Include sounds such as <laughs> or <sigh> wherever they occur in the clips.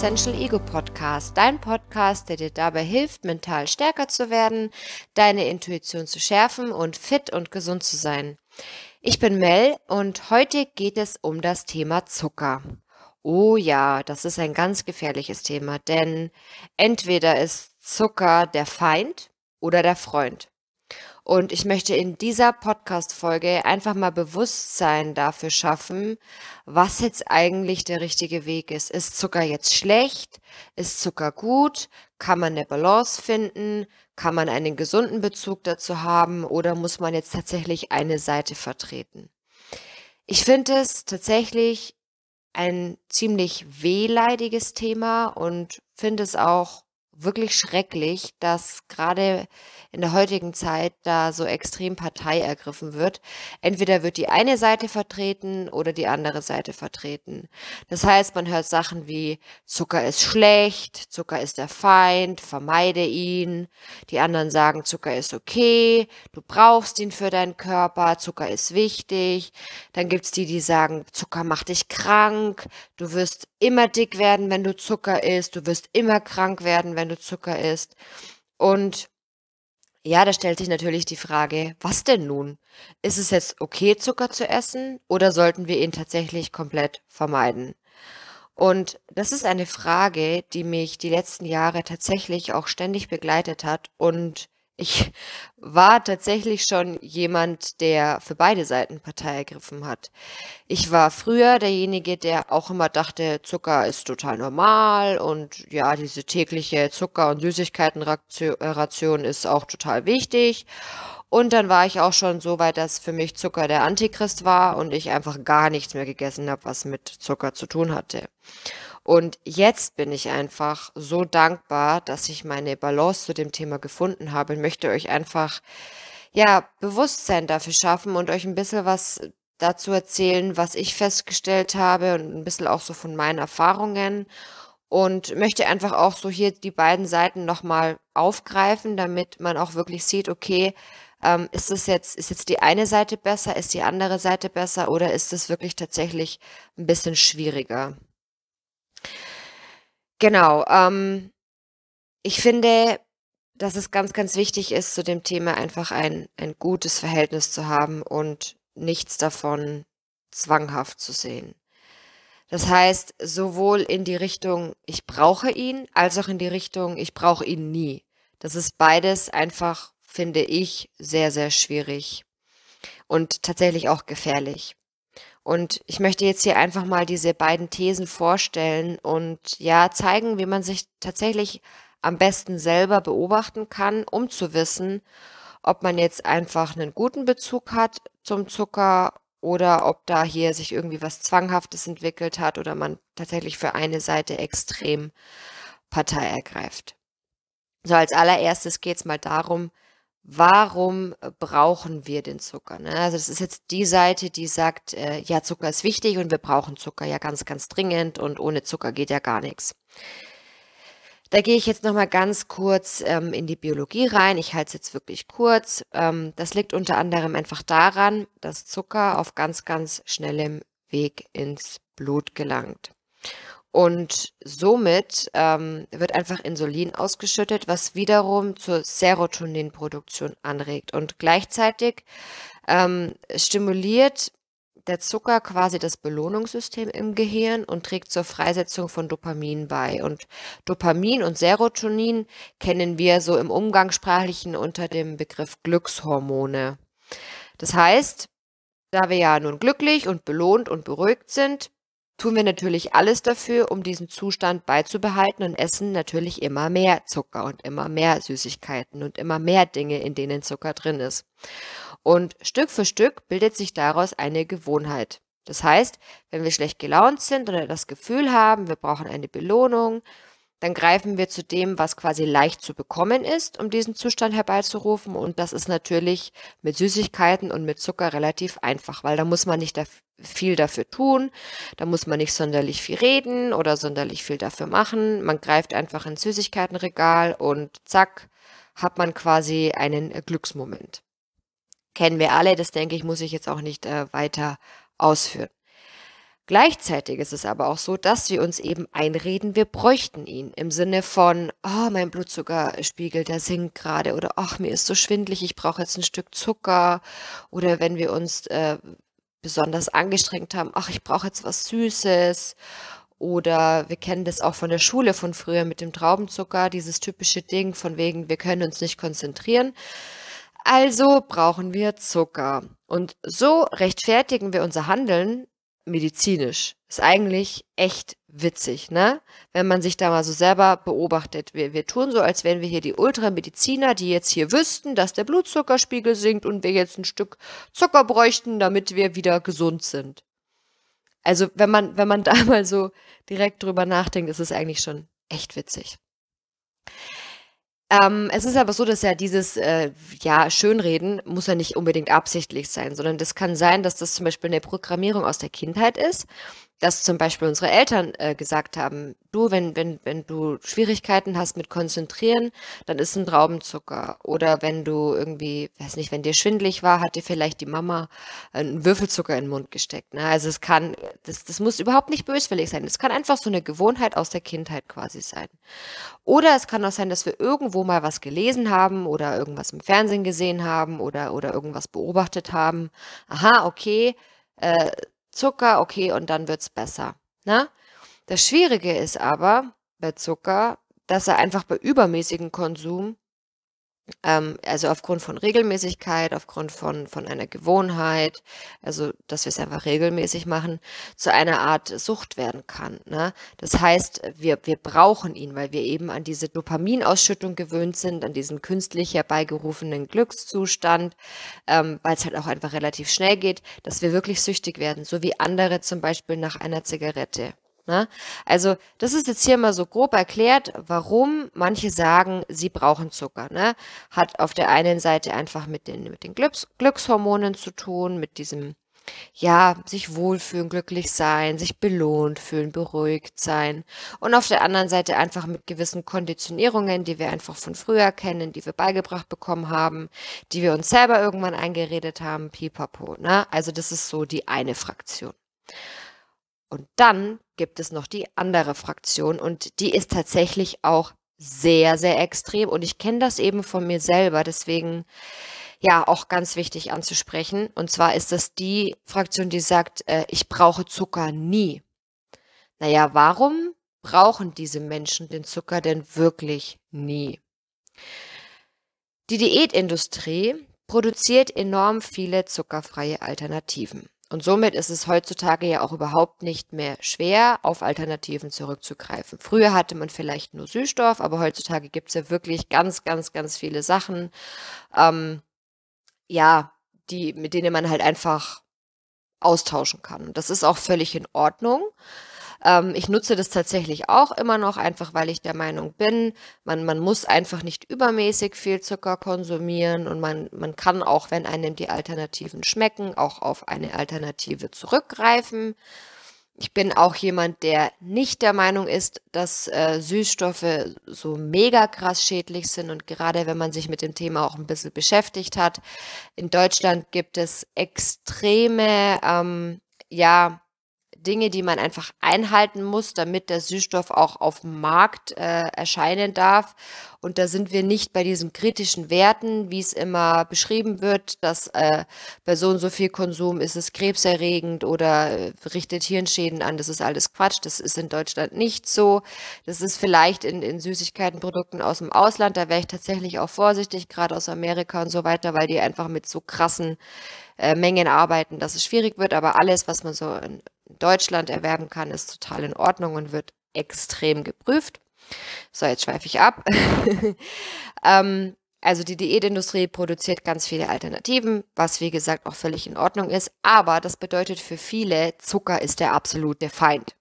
Essential Ego Podcast, dein Podcast, der dir dabei hilft, mental stärker zu werden, deine Intuition zu schärfen und fit und gesund zu sein. Ich bin Mel und heute geht es um das Thema Zucker. Oh ja, das ist ein ganz gefährliches Thema, denn entweder ist Zucker der Feind oder der Freund. Und ich möchte in dieser Podcast-Folge einfach mal Bewusstsein dafür schaffen, was jetzt eigentlich der richtige Weg ist. Ist Zucker jetzt schlecht? Ist Zucker gut? Kann man eine Balance finden? Kann man einen gesunden Bezug dazu haben? Oder muss man jetzt tatsächlich eine Seite vertreten? Ich finde es tatsächlich ein ziemlich wehleidiges Thema und finde es auch wirklich schrecklich, dass gerade in der heutigen Zeit da so extrem Partei ergriffen wird. Entweder wird die eine Seite vertreten oder die andere Seite vertreten. Das heißt, man hört Sachen wie Zucker ist schlecht, Zucker ist der Feind, vermeide ihn. Die anderen sagen, Zucker ist okay, du brauchst ihn für deinen Körper, Zucker ist wichtig. Dann gibt's die, die sagen, Zucker macht dich krank, du wirst immer dick werden, wenn du Zucker isst, du wirst immer krank werden, wenn du Zucker isst. Und ja, da stellt sich natürlich die Frage, was denn nun? Ist es jetzt okay, Zucker zu essen oder sollten wir ihn tatsächlich komplett vermeiden? Und das ist eine Frage, die mich die letzten Jahre tatsächlich auch ständig begleitet hat und ich war tatsächlich schon jemand, der für beide Seiten Partei ergriffen hat. Ich war früher derjenige, der auch immer dachte, Zucker ist total normal und ja, diese tägliche Zucker- und Süßigkeitenration ist auch total wichtig. Und dann war ich auch schon so weit, dass für mich Zucker der Antichrist war und ich einfach gar nichts mehr gegessen habe, was mit Zucker zu tun hatte. Und jetzt bin ich einfach so dankbar, dass ich meine Balance zu dem Thema gefunden habe und möchte euch einfach, ja, Bewusstsein dafür schaffen und euch ein bisschen was dazu erzählen, was ich festgestellt habe und ein bisschen auch so von meinen Erfahrungen und möchte einfach auch so hier die beiden Seiten nochmal aufgreifen, damit man auch wirklich sieht, okay, ähm, ist es jetzt, ist jetzt die eine Seite besser, ist die andere Seite besser oder ist es wirklich tatsächlich ein bisschen schwieriger? Genau, ähm, ich finde, dass es ganz, ganz wichtig ist, zu dem Thema einfach ein ein gutes Verhältnis zu haben und nichts davon zwanghaft zu sehen. Das heißt, sowohl in die Richtung: „Ich brauche ihn“, als auch in die Richtung: „Ich brauche ihn nie.“ Das ist beides einfach, finde ich, sehr, sehr schwierig und tatsächlich auch gefährlich. Und ich möchte jetzt hier einfach mal diese beiden Thesen vorstellen und ja, zeigen, wie man sich tatsächlich am besten selber beobachten kann, um zu wissen, ob man jetzt einfach einen guten Bezug hat zum Zucker oder ob da hier sich irgendwie was Zwanghaftes entwickelt hat oder man tatsächlich für eine Seite extrem Partei ergreift. So, als allererstes geht es mal darum, warum brauchen wir den Zucker? Ne? Also das ist jetzt die Seite, die sagt, äh, ja, Zucker ist wichtig und wir brauchen Zucker ja ganz, ganz dringend und ohne Zucker geht ja gar nichts. Da gehe ich jetzt noch mal ganz kurz ähm, in die Biologie rein. Ich halte es jetzt wirklich kurz. Ähm, das liegt unter anderem einfach daran, dass Zucker auf ganz, ganz schnellem Weg ins Blut gelangt. Und somit ähm, wird einfach Insulin ausgeschüttet, was wiederum zur Serotoninproduktion anregt. Und gleichzeitig ähm, stimuliert der Zucker quasi das Belohnungssystem im Gehirn und trägt zur Freisetzung von Dopamin bei. Und Dopamin und Serotonin kennen wir so im Umgangssprachlichen unter dem Begriff Glückshormone. Das heißt, da wir ja nun glücklich und belohnt und beruhigt sind, tun wir natürlich alles dafür, um diesen Zustand beizubehalten und essen natürlich immer mehr Zucker und immer mehr Süßigkeiten und immer mehr Dinge, in denen Zucker drin ist. Und Stück für Stück bildet sich daraus eine Gewohnheit. Das heißt, wenn wir schlecht gelaunt sind oder das Gefühl haben, wir brauchen eine Belohnung, dann greifen wir zu dem, was quasi leicht zu bekommen ist, um diesen Zustand herbeizurufen. Und das ist natürlich mit Süßigkeiten und mit Zucker relativ einfach, weil da muss man nicht viel dafür tun, da muss man nicht sonderlich viel reden oder sonderlich viel dafür machen. Man greift einfach ins Süßigkeitenregal und zack, hat man quasi einen Glücksmoment. Kennen wir alle, das denke ich, muss ich jetzt auch nicht äh, weiter ausführen. Gleichzeitig ist es aber auch so, dass wir uns eben einreden, wir bräuchten ihn. Im Sinne von, oh, mein Blutzuckerspiegel, der sinkt gerade. Oder, ach, mir ist so schwindlig, ich brauche jetzt ein Stück Zucker. Oder wenn wir uns äh, besonders angestrengt haben, ach, ich brauche jetzt was Süßes. Oder wir kennen das auch von der Schule von früher mit dem Traubenzucker, dieses typische Ding von wegen, wir können uns nicht konzentrieren. Also brauchen wir Zucker. Und so rechtfertigen wir unser Handeln medizinisch. Ist eigentlich echt witzig, ne? Wenn man sich da mal so selber beobachtet. Wir, wir tun so, als wären wir hier die Ultramediziner, die jetzt hier wüssten, dass der Blutzuckerspiegel sinkt und wir jetzt ein Stück Zucker bräuchten, damit wir wieder gesund sind. Also, wenn man, wenn man <laughs> da mal so direkt drüber nachdenkt, ist es eigentlich schon echt witzig. Ähm, es ist aber so, dass ja dieses, äh, ja, Schönreden muss ja nicht unbedingt absichtlich sein, sondern das kann sein, dass das zum Beispiel eine Programmierung aus der Kindheit ist dass zum Beispiel unsere Eltern äh, gesagt haben, du, wenn, wenn, wenn du Schwierigkeiten hast mit Konzentrieren, dann ist ein Traubenzucker. Oder wenn du irgendwie, weiß nicht, wenn dir schwindlig war, hat dir vielleicht die Mama einen Würfelzucker in den Mund gesteckt. Ne? Also es kann, das, das muss überhaupt nicht böswillig sein. Es kann einfach so eine Gewohnheit aus der Kindheit quasi sein. Oder es kann auch sein, dass wir irgendwo mal was gelesen haben oder irgendwas im Fernsehen gesehen haben oder, oder irgendwas beobachtet haben. Aha, okay. Äh, Zucker, okay, und dann wird's besser. Ne? Das Schwierige ist aber bei Zucker, dass er einfach bei übermäßigem Konsum ähm, also aufgrund von Regelmäßigkeit, aufgrund von, von einer Gewohnheit, also dass wir es einfach regelmäßig machen, zu einer Art Sucht werden kann. Ne? Das heißt, wir, wir brauchen ihn, weil wir eben an diese Dopaminausschüttung gewöhnt sind, an diesen künstlich herbeigerufenen Glückszustand, ähm, weil es halt auch einfach relativ schnell geht, dass wir wirklich süchtig werden, so wie andere zum Beispiel nach einer Zigarette. Ne? Also das ist jetzt hier mal so grob erklärt, warum manche sagen, sie brauchen Zucker. Ne? Hat auf der einen Seite einfach mit den, mit den Glücks Glückshormonen zu tun, mit diesem, ja, sich wohlfühlen, glücklich sein, sich belohnt fühlen, beruhigt sein. Und auf der anderen Seite einfach mit gewissen Konditionierungen, die wir einfach von früher kennen, die wir beigebracht bekommen haben, die wir uns selber irgendwann eingeredet haben, pipapo. Ne? Also das ist so die eine Fraktion. Und dann gibt es noch die andere Fraktion und die ist tatsächlich auch sehr, sehr extrem und ich kenne das eben von mir selber, deswegen ja auch ganz wichtig anzusprechen. Und zwar ist das die Fraktion, die sagt, äh, ich brauche Zucker nie. Naja, warum brauchen diese Menschen den Zucker denn wirklich nie? Die Diätindustrie produziert enorm viele zuckerfreie Alternativen. Und somit ist es heutzutage ja auch überhaupt nicht mehr schwer, auf Alternativen zurückzugreifen. Früher hatte man vielleicht nur Süßstoff, aber heutzutage gibt es ja wirklich ganz, ganz, ganz viele Sachen, ähm, ja, die, mit denen man halt einfach austauschen kann. Das ist auch völlig in Ordnung. Ähm, ich nutze das tatsächlich auch immer noch, einfach weil ich der Meinung bin, man, man muss einfach nicht übermäßig viel Zucker konsumieren und man, man kann auch, wenn einem die Alternativen schmecken, auch auf eine Alternative zurückgreifen. Ich bin auch jemand, der nicht der Meinung ist, dass äh, Süßstoffe so mega krass schädlich sind. Und gerade wenn man sich mit dem Thema auch ein bisschen beschäftigt hat, in Deutschland gibt es extreme, ähm, ja, Dinge, die man einfach einhalten muss, damit der Süßstoff auch auf dem Markt äh, erscheinen darf. Und da sind wir nicht bei diesen kritischen Werten, wie es immer beschrieben wird, dass äh, bei so und so viel Konsum ist es krebserregend oder äh, richtet Hirnschäden an. Das ist alles Quatsch. Das ist in Deutschland nicht so. Das ist vielleicht in, in Süßigkeitenprodukten aus dem Ausland. Da wäre ich tatsächlich auch vorsichtig, gerade aus Amerika und so weiter, weil die einfach mit so krassen äh, Mengen arbeiten, dass es schwierig wird. Aber alles, was man so in Deutschland erwerben kann, ist total in Ordnung und wird extrem geprüft. So, jetzt schweife ich ab. <laughs> ähm, also die Diätindustrie produziert ganz viele Alternativen, was wie gesagt auch völlig in Ordnung ist. Aber das bedeutet für viele, Zucker ist der absolute Feind.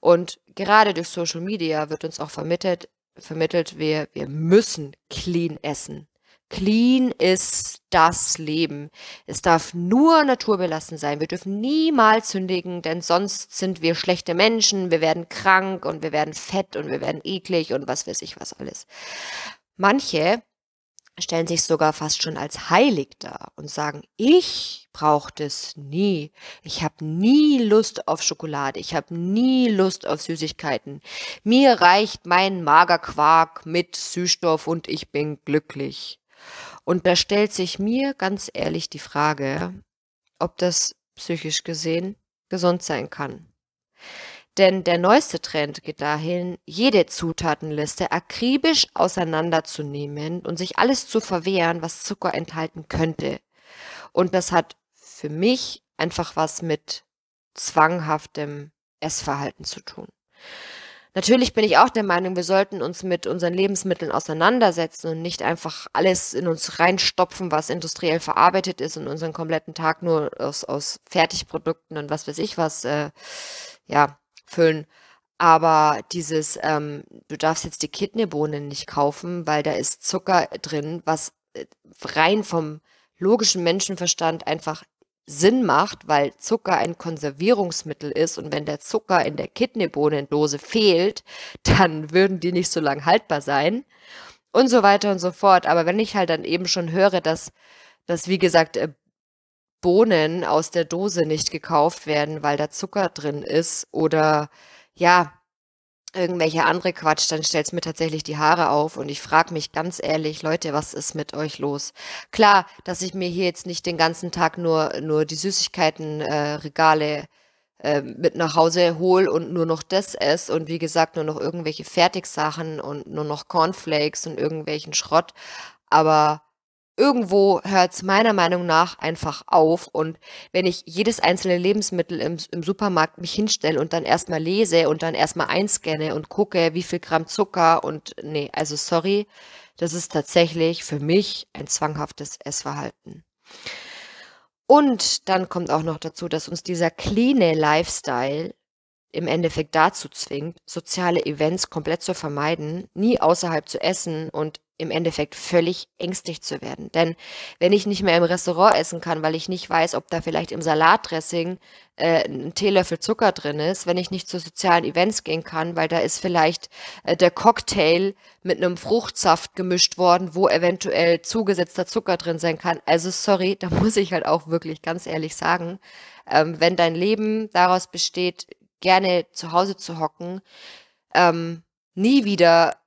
Und gerade durch Social Media wird uns auch vermittelt, vermittelt wir, wir müssen clean essen. Clean ist das Leben. Es darf nur naturbelassen sein. Wir dürfen niemals sündigen, denn sonst sind wir schlechte Menschen, wir werden krank und wir werden fett und wir werden eklig und was weiß ich was alles. Manche stellen sich sogar fast schon als heilig dar und sagen, ich brauche das nie. Ich habe nie Lust auf Schokolade. Ich habe nie Lust auf Süßigkeiten. Mir reicht mein Magerquark mit Süßstoff und ich bin glücklich. Und da stellt sich mir ganz ehrlich die Frage, ob das psychisch gesehen gesund sein kann. Denn der neueste Trend geht dahin, jede Zutatenliste akribisch auseinanderzunehmen und sich alles zu verwehren, was Zucker enthalten könnte. Und das hat für mich einfach was mit zwanghaftem Essverhalten zu tun. Natürlich bin ich auch der Meinung, wir sollten uns mit unseren Lebensmitteln auseinandersetzen und nicht einfach alles in uns reinstopfen, was industriell verarbeitet ist und unseren kompletten Tag nur aus, aus Fertigprodukten und was weiß ich was, äh, ja, füllen. Aber dieses, ähm, du darfst jetzt die Kidneybohnen nicht kaufen, weil da ist Zucker drin, was äh, rein vom logischen Menschenverstand einfach Sinn macht, weil Zucker ein Konservierungsmittel ist und wenn der Zucker in der Kidneybohnendose fehlt, dann würden die nicht so lang haltbar sein und so weiter und so fort. Aber wenn ich halt dann eben schon höre, dass, dass wie gesagt, äh, Bohnen aus der Dose nicht gekauft werden, weil da Zucker drin ist oder ja, irgendwelche andere Quatsch, dann stellt's mir tatsächlich die Haare auf und ich frage mich ganz ehrlich, Leute, was ist mit euch los? Klar, dass ich mir hier jetzt nicht den ganzen Tag nur nur die Süßigkeitenregale äh, äh, mit nach Hause hole und nur noch das esse und wie gesagt, nur noch irgendwelche Fertigsachen und nur noch Cornflakes und irgendwelchen Schrott, aber irgendwo hört es meiner Meinung nach einfach auf. Und wenn ich jedes einzelne Lebensmittel im, im Supermarkt mich hinstelle und dann erstmal lese und dann erstmal einscanne und gucke, wie viel Gramm Zucker und nee, also sorry, das ist tatsächlich für mich ein zwanghaftes Essverhalten. Und dann kommt auch noch dazu, dass uns dieser clean Lifestyle im Endeffekt dazu zwingt, soziale Events komplett zu vermeiden, nie außerhalb zu essen und im Endeffekt völlig ängstlich zu werden. Denn wenn ich nicht mehr im Restaurant essen kann, weil ich nicht weiß, ob da vielleicht im Salatdressing äh, ein Teelöffel Zucker drin ist, wenn ich nicht zu sozialen Events gehen kann, weil da ist vielleicht äh, der Cocktail mit einem Fruchtsaft gemischt worden, wo eventuell zugesetzter Zucker drin sein kann. Also sorry, da <laughs> muss ich halt auch wirklich ganz ehrlich sagen, ähm, wenn dein Leben daraus besteht, gerne zu Hause zu hocken, ähm, nie wieder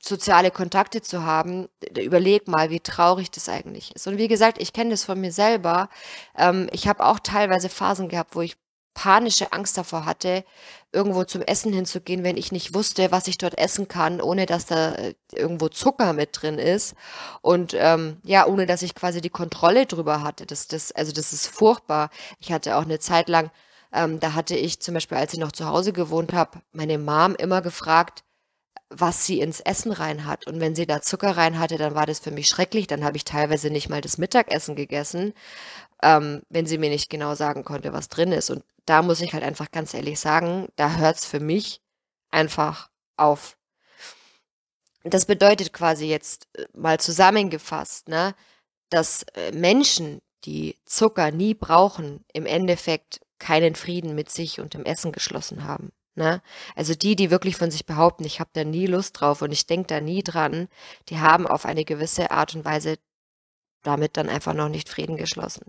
soziale Kontakte zu haben, überleg mal, wie traurig das eigentlich ist. Und wie gesagt, ich kenne das von mir selber. Ähm, ich habe auch teilweise Phasen gehabt, wo ich panische Angst davor hatte, irgendwo zum Essen hinzugehen, wenn ich nicht wusste, was ich dort essen kann, ohne dass da äh, irgendwo Zucker mit drin ist. Und ähm, ja, ohne dass ich quasi die Kontrolle drüber hatte. Das, das, also das ist furchtbar. Ich hatte auch eine Zeit lang, ähm, da hatte ich zum Beispiel, als ich noch zu Hause gewohnt habe, meine Mom immer gefragt, was sie ins Essen rein hat. Und wenn sie da Zucker rein hatte, dann war das für mich schrecklich. Dann habe ich teilweise nicht mal das Mittagessen gegessen, ähm, wenn sie mir nicht genau sagen konnte, was drin ist. Und da muss ich halt einfach ganz ehrlich sagen, da hört es für mich einfach auf. Das bedeutet quasi jetzt äh, mal zusammengefasst, ne, dass äh, Menschen, die Zucker nie brauchen, im Endeffekt keinen Frieden mit sich und dem Essen geschlossen haben. Ne? Also die, die wirklich von sich behaupten, ich habe da nie Lust drauf und ich denke da nie dran, die haben auf eine gewisse Art und Weise damit dann einfach noch nicht Frieden geschlossen.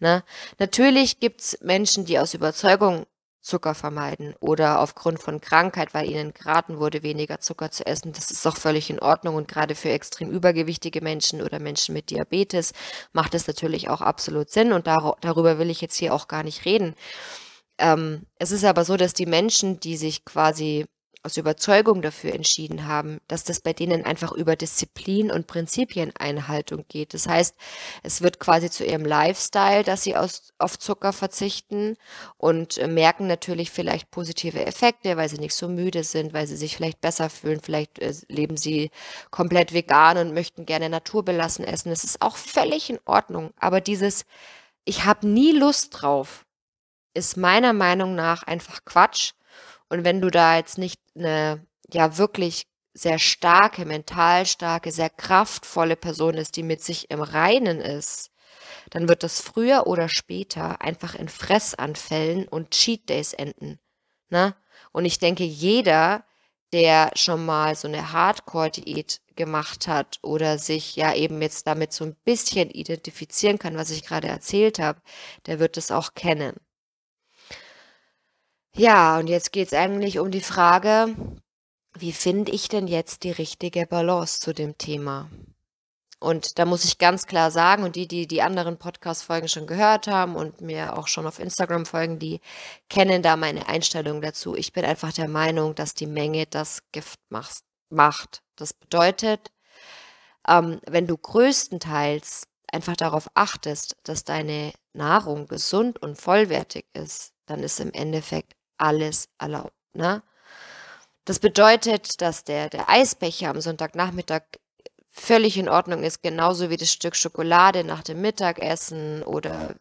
Ne? Natürlich gibt's Menschen, die aus Überzeugung Zucker vermeiden oder aufgrund von Krankheit, weil ihnen geraten wurde, weniger Zucker zu essen. Das ist auch völlig in Ordnung und gerade für extrem übergewichtige Menschen oder Menschen mit Diabetes macht es natürlich auch absolut Sinn und dar darüber will ich jetzt hier auch gar nicht reden. Ähm, es ist aber so, dass die Menschen, die sich quasi aus Überzeugung dafür entschieden haben, dass das bei denen einfach über Disziplin und Prinzipieneinhaltung geht. Das heißt, es wird quasi zu ihrem Lifestyle, dass sie aus, auf Zucker verzichten und äh, merken natürlich vielleicht positive Effekte, weil sie nicht so müde sind, weil sie sich vielleicht besser fühlen, vielleicht äh, leben sie komplett vegan und möchten gerne naturbelassen essen. Das ist auch völlig in Ordnung. Aber dieses, ich habe nie Lust drauf, ist meiner Meinung nach einfach Quatsch. Und wenn du da jetzt nicht eine, ja, wirklich sehr starke, mental starke, sehr kraftvolle Person ist, die mit sich im Reinen ist, dann wird das früher oder später einfach in Fressanfällen und Cheat Days enden. Ne? Und ich denke, jeder, der schon mal so eine Hardcore-Diät gemacht hat oder sich ja eben jetzt damit so ein bisschen identifizieren kann, was ich gerade erzählt habe, der wird es auch kennen. Ja, und jetzt geht es eigentlich um die Frage, wie finde ich denn jetzt die richtige Balance zu dem Thema? Und da muss ich ganz klar sagen, und die, die die anderen Podcast-Folgen schon gehört haben und mir auch schon auf Instagram folgen, die kennen da meine Einstellung dazu. Ich bin einfach der Meinung, dass die Menge das Gift macht. Das bedeutet, ähm, wenn du größtenteils einfach darauf achtest, dass deine Nahrung gesund und vollwertig ist, dann ist im Endeffekt alles erlaubt. Ne? Das bedeutet, dass der, der Eisbecher am Sonntagnachmittag völlig in Ordnung ist, genauso wie das Stück Schokolade nach dem Mittagessen oder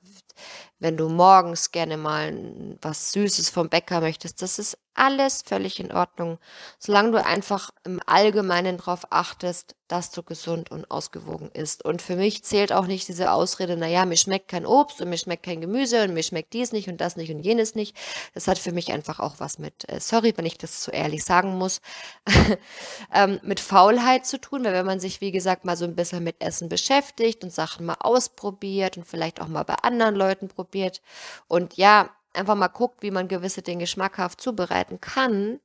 wenn du morgens gerne mal was Süßes vom Bäcker möchtest, das ist alles völlig in Ordnung, solange du einfach im Allgemeinen darauf achtest, dass du gesund und ausgewogen isst. Und für mich zählt auch nicht diese Ausrede, naja, mir schmeckt kein Obst und mir schmeckt kein Gemüse und mir schmeckt dies nicht und das nicht und jenes nicht. Das hat für mich einfach auch was mit, äh, sorry, wenn ich das so ehrlich sagen muss, <laughs> ähm, mit Faulheit zu tun, weil wenn man sich, wie gesagt, mal so ein bisschen mit Essen beschäftigt und Sachen mal ausprobiert und vielleicht auch mal bei anderen Leuten probiert und ja, einfach mal guckt, wie man gewisse Dinge schmackhaft zubereiten kann,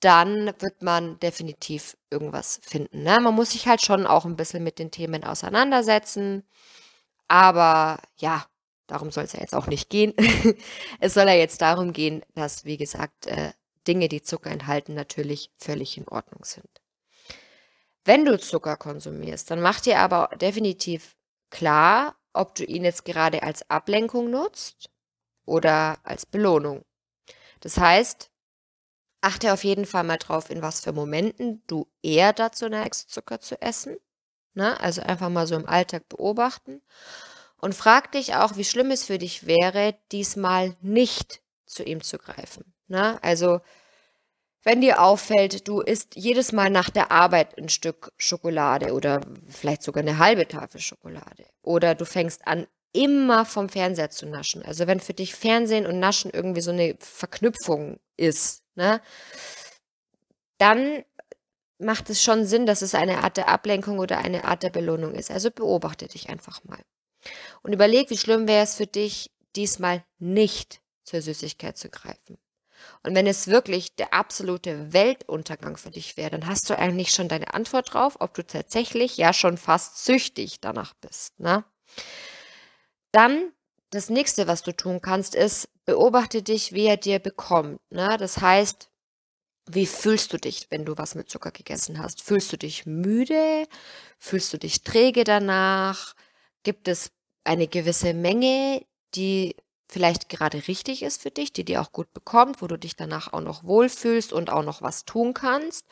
dann wird man definitiv irgendwas finden. Ne? Man muss sich halt schon auch ein bisschen mit den Themen auseinandersetzen. Aber ja, darum soll es ja jetzt auch nicht gehen. <laughs> es soll ja jetzt darum gehen, dass, wie gesagt, äh, Dinge, die Zucker enthalten, natürlich völlig in Ordnung sind. Wenn du Zucker konsumierst, dann mach dir aber definitiv klar, ob du ihn jetzt gerade als Ablenkung nutzt oder als Belohnung. Das heißt, achte auf jeden Fall mal drauf, in was für Momenten du eher dazu neigst, Zucker zu essen. Ne? Also einfach mal so im Alltag beobachten. Und frag dich auch, wie schlimm es für dich wäre, diesmal nicht zu ihm zu greifen. Ne? Also, wenn dir auffällt, du isst jedes Mal nach der Arbeit ein Stück Schokolade oder vielleicht sogar eine halbe Tafel Schokolade. Oder du fängst an, immer vom Fernseher zu naschen. Also wenn für dich Fernsehen und Naschen irgendwie so eine Verknüpfung ist, ne, dann macht es schon Sinn, dass es eine Art der Ablenkung oder eine Art der Belohnung ist. Also beobachte dich einfach mal. Und überleg, wie schlimm wäre es für dich, diesmal nicht zur Süßigkeit zu greifen. Und wenn es wirklich der absolute Weltuntergang für dich wäre, dann hast du eigentlich schon deine Antwort drauf, ob du tatsächlich ja schon fast süchtig danach bist. Ne? Dann das nächste, was du tun kannst, ist, beobachte dich, wie er dir bekommt. Ne? Das heißt, wie fühlst du dich, wenn du was mit Zucker gegessen hast? Fühlst du dich müde? Fühlst du dich träge danach? Gibt es eine gewisse Menge, die vielleicht gerade richtig ist für dich, die dir auch gut bekommt, wo du dich danach auch noch wohlfühlst und auch noch was tun kannst?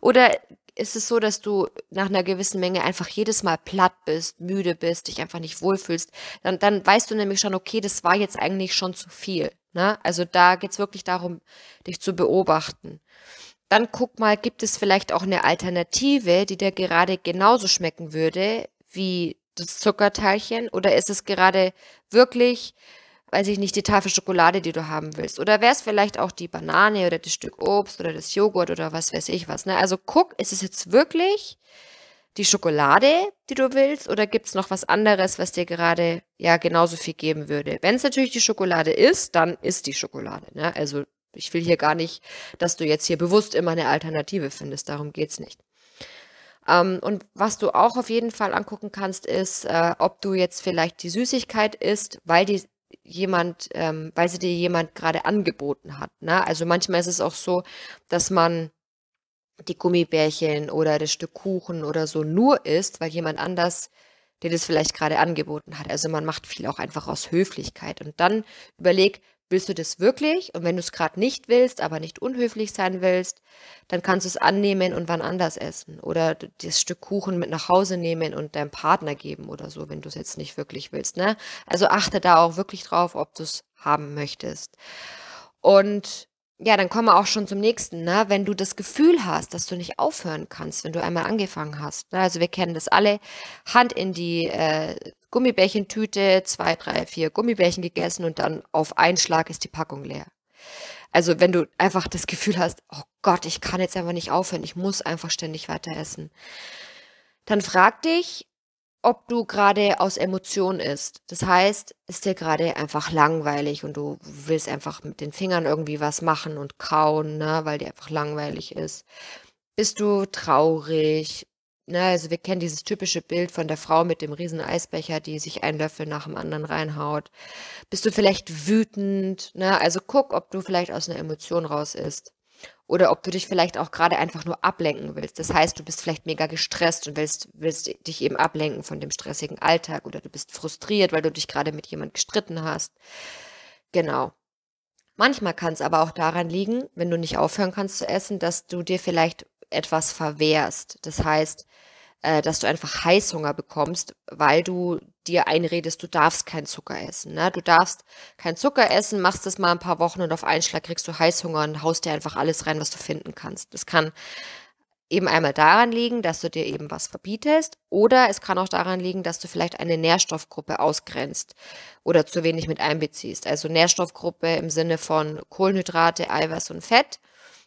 Oder ist es so, dass du nach einer gewissen Menge einfach jedes Mal platt bist, müde bist, dich einfach nicht wohlfühlst, dann, dann weißt du nämlich schon, okay, das war jetzt eigentlich schon zu viel. Ne? Also da geht es wirklich darum, dich zu beobachten. Dann guck mal, gibt es vielleicht auch eine Alternative, die dir gerade genauso schmecken würde wie das Zuckerteilchen? Oder ist es gerade wirklich weiß ich nicht, die Tafel Schokolade, die du haben willst. Oder wäre es vielleicht auch die Banane oder das Stück Obst oder das Joghurt oder was weiß ich was. Ne? Also guck, ist es jetzt wirklich die Schokolade, die du willst, oder gibt es noch was anderes, was dir gerade ja genauso viel geben würde? Wenn es natürlich die Schokolade ist, dann ist die Schokolade. Ne? Also ich will hier gar nicht, dass du jetzt hier bewusst immer eine Alternative findest. Darum geht es nicht. Ähm, und was du auch auf jeden Fall angucken kannst, ist, äh, ob du jetzt vielleicht die Süßigkeit isst, weil die jemand, ähm, weil sie dir jemand gerade angeboten hat. Ne? Also manchmal ist es auch so, dass man die Gummibärchen oder das Stück Kuchen oder so nur isst, weil jemand anders dir das vielleicht gerade angeboten hat. Also man macht viel auch einfach aus Höflichkeit. Und dann überleg, Willst du das wirklich? Und wenn du es gerade nicht willst, aber nicht unhöflich sein willst, dann kannst du es annehmen und wann anders essen. Oder das Stück Kuchen mit nach Hause nehmen und deinem Partner geben oder so, wenn du es jetzt nicht wirklich willst. Ne? Also achte da auch wirklich drauf, ob du es haben möchtest. Und ja, dann kommen wir auch schon zum nächsten. Ne? Wenn du das Gefühl hast, dass du nicht aufhören kannst, wenn du einmal angefangen hast. Ne? Also wir kennen das alle. Hand in die äh, Gummibärchentüte, zwei, drei, vier Gummibärchen gegessen und dann auf einen Schlag ist die Packung leer. Also wenn du einfach das Gefühl hast, oh Gott, ich kann jetzt einfach nicht aufhören, ich muss einfach ständig weiter essen. Dann frag dich, ob du gerade aus Emotion isst. Das heißt, ist dir gerade einfach langweilig und du willst einfach mit den Fingern irgendwie was machen und kauen, ne, weil dir einfach langweilig ist. Bist du traurig? Ne, also wir kennen dieses typische Bild von der Frau mit dem riesen Eisbecher, die sich einen Löffel nach dem anderen reinhaut. Bist du vielleicht wütend? Ne? Also guck, ob du vielleicht aus einer Emotion raus isst. Oder ob du dich vielleicht auch gerade einfach nur ablenken willst. Das heißt, du bist vielleicht mega gestresst und willst, willst dich eben ablenken von dem stressigen Alltag oder du bist frustriert, weil du dich gerade mit jemand gestritten hast. Genau. Manchmal kann es aber auch daran liegen, wenn du nicht aufhören kannst zu essen, dass du dir vielleicht etwas verwehrst. Das heißt, äh, dass du einfach Heißhunger bekommst, weil du dir einredest, du darfst keinen Zucker essen. Ne? Du darfst keinen Zucker essen, machst das mal ein paar Wochen und auf einen Schlag kriegst du Heißhunger und haust dir einfach alles rein, was du finden kannst. Das kann eben einmal daran liegen, dass du dir eben was verbietest oder es kann auch daran liegen, dass du vielleicht eine Nährstoffgruppe ausgrenzt oder zu wenig mit einbeziehst. Also Nährstoffgruppe im Sinne von Kohlenhydrate, Eiweiß und Fett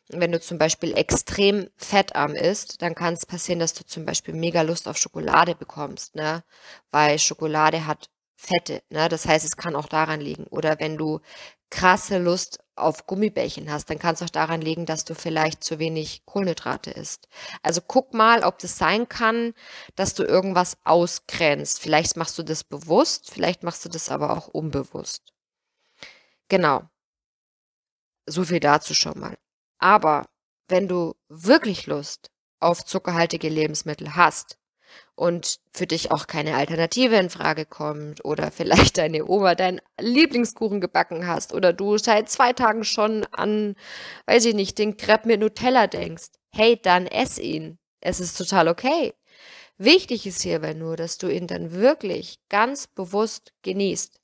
wenn du zum Beispiel extrem fettarm isst, dann kann es passieren, dass du zum Beispiel mega Lust auf Schokolade bekommst, ne? Weil Schokolade hat Fette, ne? Das heißt, es kann auch daran liegen. Oder wenn du krasse Lust auf Gummibärchen hast, dann kann es auch daran liegen, dass du vielleicht zu wenig Kohlenhydrate isst. Also guck mal, ob das sein kann, dass du irgendwas ausgrenzt. Vielleicht machst du das bewusst, vielleicht machst du das aber auch unbewusst. Genau. So viel dazu schon mal. Aber wenn du wirklich Lust auf zuckerhaltige Lebensmittel hast und für dich auch keine Alternative in Frage kommt oder vielleicht <laughs> deine Oma deinen Lieblingskuchen gebacken hast oder du seit zwei Tagen schon an, weiß ich nicht, den Crepe mit Nutella denkst, hey, dann ess ihn. Es ist total okay. Wichtig ist hierbei nur, dass du ihn dann wirklich ganz bewusst genießt.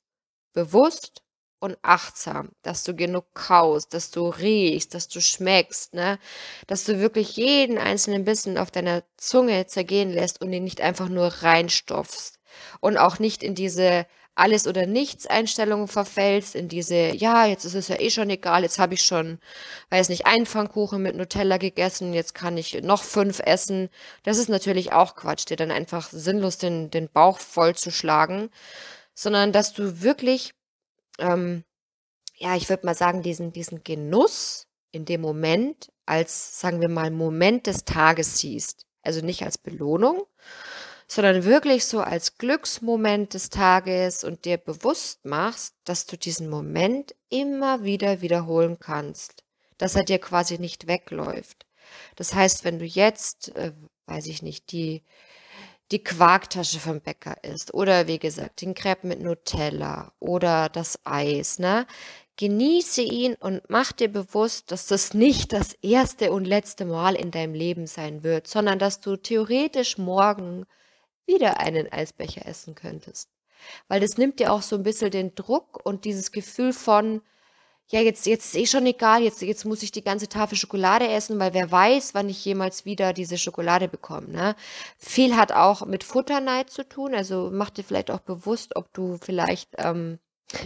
Bewusst und achtsam, dass du genug kaust, dass du riechst, dass du schmeckst, ne? Dass du wirklich jeden einzelnen Bissen auf deiner Zunge zergehen lässt und ihn nicht einfach nur reinstopfst. Und auch nicht in diese alles oder nichts Einstellungen verfällst, in diese, ja, jetzt ist es ja eh schon egal, jetzt habe ich schon, weiß nicht, einen Pfannkuchen mit Nutella gegessen, jetzt kann ich noch fünf essen. Das ist natürlich auch Quatsch, dir dann einfach sinnlos den, den Bauch vollzuschlagen, sondern dass du wirklich ähm, ja, ich würde mal sagen, diesen, diesen Genuss in dem Moment als, sagen wir mal, Moment des Tages siehst. Also nicht als Belohnung, sondern wirklich so als Glücksmoment des Tages und dir bewusst machst, dass du diesen Moment immer wieder wiederholen kannst, dass er dir quasi nicht wegläuft. Das heißt, wenn du jetzt, äh, weiß ich nicht, die die Quarktasche vom Bäcker isst oder wie gesagt den Crepe mit Nutella oder das Eis, ne? Genieße ihn und mach dir bewusst, dass das nicht das erste und letzte Mal in deinem Leben sein wird, sondern dass du theoretisch morgen wieder einen Eisbecher essen könntest. Weil das nimmt dir auch so ein bisschen den Druck und dieses Gefühl von, ja, jetzt, jetzt ist eh schon egal, jetzt, jetzt muss ich die ganze Tafel Schokolade essen, weil wer weiß, wann ich jemals wieder diese Schokolade bekomme. Ne? Viel hat auch mit Futterneid zu tun, also mach dir vielleicht auch bewusst, ob du vielleicht, ähm, <laughs>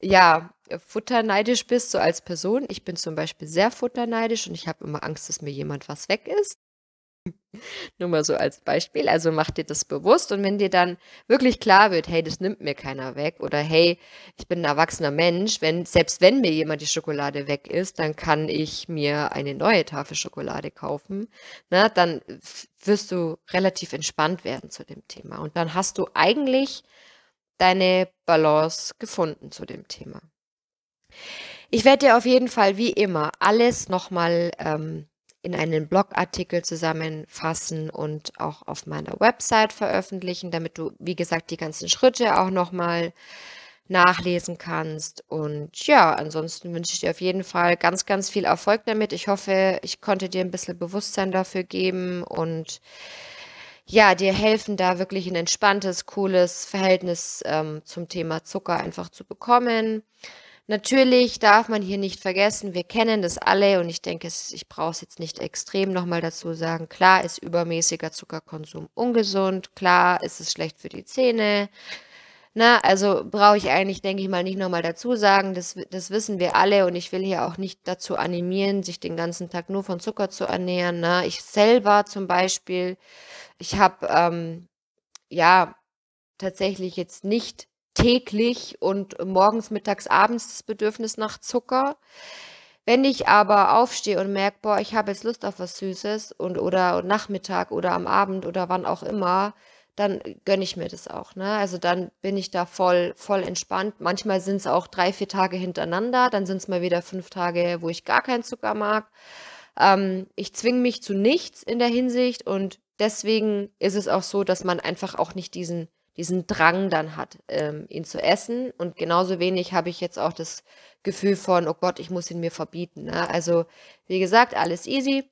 ja, futterneidisch bist, so als Person. Ich bin zum Beispiel sehr futterneidisch und ich habe immer Angst, dass mir jemand was weg ist. <laughs> Nur mal so als Beispiel. Also mach dir das bewusst und wenn dir dann wirklich klar wird, hey, das nimmt mir keiner weg oder hey, ich bin ein erwachsener Mensch, wenn, selbst wenn mir jemand die Schokolade weg ist, dann kann ich mir eine neue Tafel Schokolade kaufen. Na, ne? dann wirst du relativ entspannt werden zu dem Thema. Und dann hast du eigentlich deine Balance gefunden zu dem Thema. Ich werde dir auf jeden Fall wie immer alles nochmal ähm, in einen Blogartikel zusammenfassen und auch auf meiner Website veröffentlichen, damit du, wie gesagt, die ganzen Schritte auch nochmal nachlesen kannst. Und ja, ansonsten wünsche ich dir auf jeden Fall ganz, ganz viel Erfolg damit. Ich hoffe, ich konnte dir ein bisschen Bewusstsein dafür geben und ja, dir helfen, da wirklich ein entspanntes, cooles Verhältnis ähm, zum Thema Zucker einfach zu bekommen. Natürlich darf man hier nicht vergessen, wir kennen das alle und ich denke, ich brauche es jetzt nicht extrem nochmal dazu sagen. Klar ist übermäßiger Zuckerkonsum ungesund, klar ist es schlecht für die Zähne. Na, also brauche ich eigentlich, denke ich mal, nicht nochmal dazu sagen. Das, das wissen wir alle und ich will hier auch nicht dazu animieren, sich den ganzen Tag nur von Zucker zu ernähren. Na, ich selber zum Beispiel, ich habe ähm, ja tatsächlich jetzt nicht täglich und morgens, mittags, abends das Bedürfnis nach Zucker. Wenn ich aber aufstehe und merke, boah, ich habe jetzt Lust auf was Süßes und oder Nachmittag oder am Abend oder wann auch immer, dann gönne ich mir das auch, ne? Also, dann bin ich da voll voll entspannt. Manchmal sind es auch drei, vier Tage hintereinander, dann sind es mal wieder fünf Tage, wo ich gar keinen Zucker mag. Ähm, ich zwinge mich zu nichts in der Hinsicht und deswegen ist es auch so, dass man einfach auch nicht diesen diesen Drang dann hat, ähm, ihn zu essen und genauso wenig habe ich jetzt auch das Gefühl von: „Oh Gott, ich muss ihn mir verbieten“, ne? Also, wie gesagt, alles easy.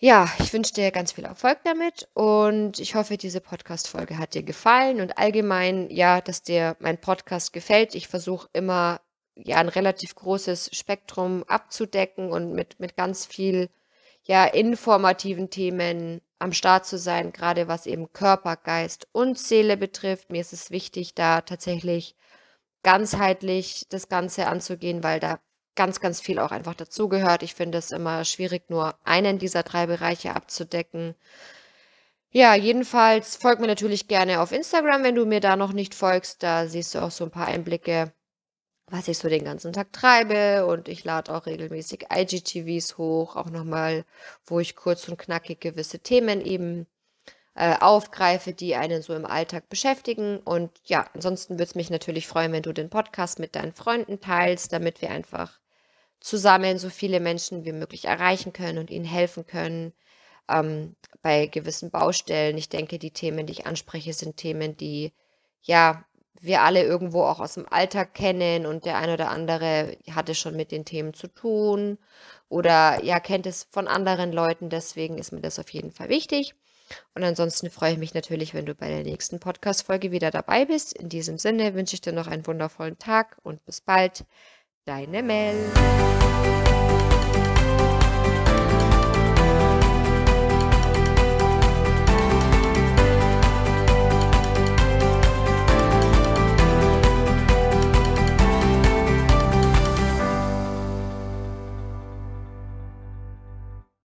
Ja, ich wünsche dir ganz viel Erfolg damit und ich hoffe, diese Podcast-Folge hat dir gefallen und allgemein, ja, dass dir mein Podcast gefällt. Ich versuche immer, ja, ein relativ großes Spektrum abzudecken und mit, mit ganz viel, ja, informativen Themen am Start zu sein, gerade was eben Körper, Geist und Seele betrifft. Mir ist es wichtig, da tatsächlich ganzheitlich das Ganze anzugehen, weil da ganz, ganz viel auch einfach dazugehört. Ich finde es immer schwierig, nur einen dieser drei Bereiche abzudecken. Ja, jedenfalls folg mir natürlich gerne auf Instagram, wenn du mir da noch nicht folgst. Da siehst du auch so ein paar Einblicke, was ich so den ganzen Tag treibe. Und ich lade auch regelmäßig IGTVs hoch, auch nochmal, wo ich kurz und knackig gewisse Themen eben äh, aufgreife, die einen so im Alltag beschäftigen. Und ja, ansonsten würde es mich natürlich freuen, wenn du den Podcast mit deinen Freunden teilst, damit wir einfach zusammen so viele Menschen wie möglich erreichen können und ihnen helfen können ähm, bei gewissen Baustellen. Ich denke, die Themen, die ich anspreche, sind Themen, die ja wir alle irgendwo auch aus dem Alltag kennen und der eine oder andere hatte schon mit den Themen zu tun oder ja kennt es von anderen Leuten. Deswegen ist mir das auf jeden Fall wichtig. Und ansonsten freue ich mich natürlich, wenn du bei der nächsten Podcast-Folge wieder dabei bist. In diesem Sinne wünsche ich dir noch einen wundervollen Tag und bis bald. Deine Mel.